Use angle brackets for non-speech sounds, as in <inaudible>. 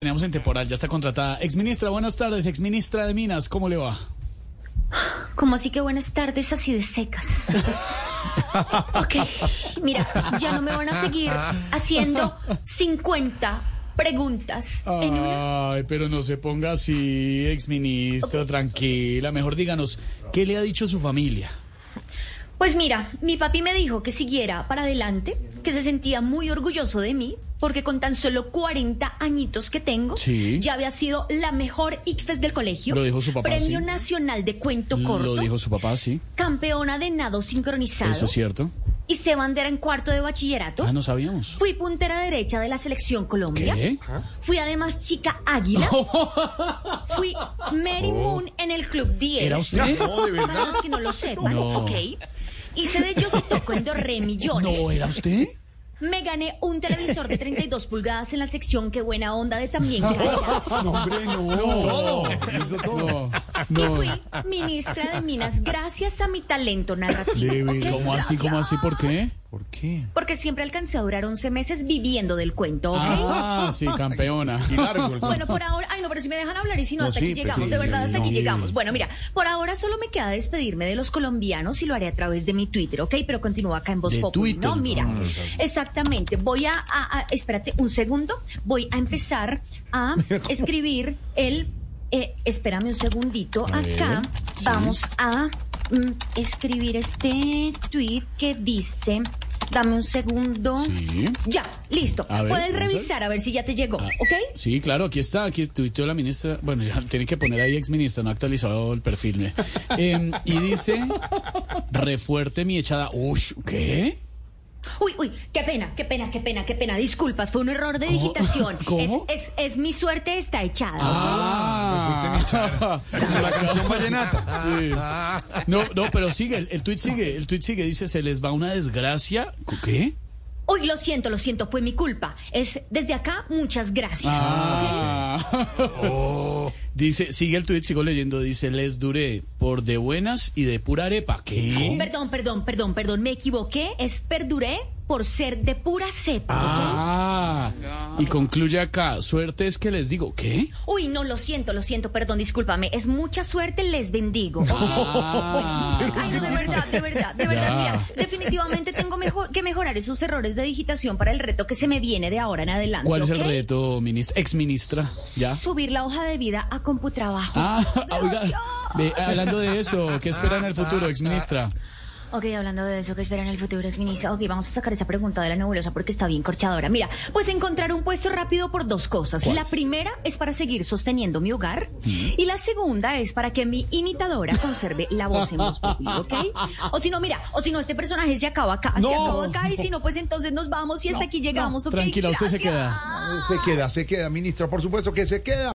Tenemos en temporal, ya está contratada. Exministra, buenas tardes, exministra de Minas, ¿cómo le va? Como así que buenas tardes así de secas. <laughs> ok, mira, ya no me van a seguir haciendo 50 preguntas en una. Ay, pero no se ponga así, exministra, tranquila. Mejor díganos, ¿qué le ha dicho su familia? Pues mira, mi papi me dijo que siguiera para adelante, que se sentía muy orgulloso de mí, porque con tan solo 40 añitos que tengo, Sí. ya había sido la mejor ICFES del colegio. Lo dijo su papá, Premio sí. Nacional de Cuento Corto. Lo dijo su papá, sí. Campeona de nado sincronizado. Eso es cierto. Y se bandera en cuarto de bachillerato. Ah, no sabíamos. Fui puntera derecha de la selección Colombia. ¿Qué? Fui además chica águila. <laughs> Fui Mary Moon en el Club 10. Oh. ¿Era usted? No, de Para verdad. los que no lo sepan, No. ok. Hice de Yo sí toco en Do Re Millones. No, ¿era usted? Me gané un televisor de 32 pulgadas en la sección Qué buena onda de también Callas. <laughs> No, hombre, no. Hizo todo. No, Y no. fui ministra de Minas gracias a mi talento narrativo. ¿Cómo así, cómo así, por qué? ¿Por qué? Porque siempre alcancé a durar 11 meses viviendo del cuento, ¿ok? Ah, sí, campeona. <laughs> Y largo el Bueno, por ahora, ay no, pero si me dejan hablar y si no, No, hasta sí, aquí pues llegamos, sí, de verdad, hasta no. aquí llegamos. Bueno, mira, por ahora solo me queda despedirme de los colombianos y lo haré a través de mi Twitter, ¿ok? Pero continúa acá en Voz ¿De Populi, Twitter? ¿no? Mira, No, sabía. exactamente, voy a, a- a- espérate un segundo, voy a empezar a <laughs> escribir el, eh, espérame un segundito, A acá ver, sí. vamos a mm, escribir este tweet que dice, dame un segundo. Sí. Ya, listo. A ver, Puedes a revisar a ver si ya te llegó, Ah, ¿ok? Sí, claro, aquí está, aquí tuiteó la ministra. Bueno, ya tiene que poner ahí exministra, no ha actualizado el perfil. ¿eh? Y dice, refuerte mi echada. Ush, ¿qué? Uy, uy, qué pena, qué pena, qué pena, qué pena. Disculpas, fue un error de digitación. <laughs> ¿Cómo? Es, es, es mi suerte está echada. Ah, Como la <laughs> canción vallenata. sí. No, no, pero sigue, el, el tuit sigue, el tuit sigue, dice, se les va una desgracia. ¿Qué? Uy, lo siento, lo siento, fue mi culpa. Es desde acá, muchas gracias. Ah. <laughs> Dice, sigue el tuit, sigo leyendo, dice, les duré por de buenas y de pura arepa. ¿Qué? Perdón, perdón, perdón, perdón, me equivoqué. Es perduré por ser de pura cepa. Ah, y concluye acá, suerte es que les digo, ¿qué? Uy, no, lo siento, lo siento, perdón, discúlpame. Es mucha suerte, les bendigo. Ah. Ay, no, de verdad, de verdad, de verdad. Ya. Mira, definitivamente tengo mejor, que mejorar esos errores de digitación para el reto que se me viene de ahora en adelante. ¿Cuál es el reto, ministra, exministra? ¿Ya? Subir la hoja de vida a Computrabajo. Ah, oiga, ve, hablando de eso, ¿qué espera en el futuro, exministra? Ok, hablando de eso, ¿qué espera en el futuro, exministro? Ok, vamos a sacar esa pregunta de la nebulosa porque está bien corchadora. Mira, pues encontrar un puesto rápido por dos cosas. La primera es para seguir sosteniendo mi hogar y la segunda es para que mi imitadora conserve la voz en voz Populi, ¿ok? <laughs> O si no, mira, o si no, este personaje se acaba acá, se acaba acá y si no, pues entonces nos vamos y hasta aquí llegamos, ¿ok? Tranquila, usted se queda. Se queda, se queda, ministra, por supuesto que se queda.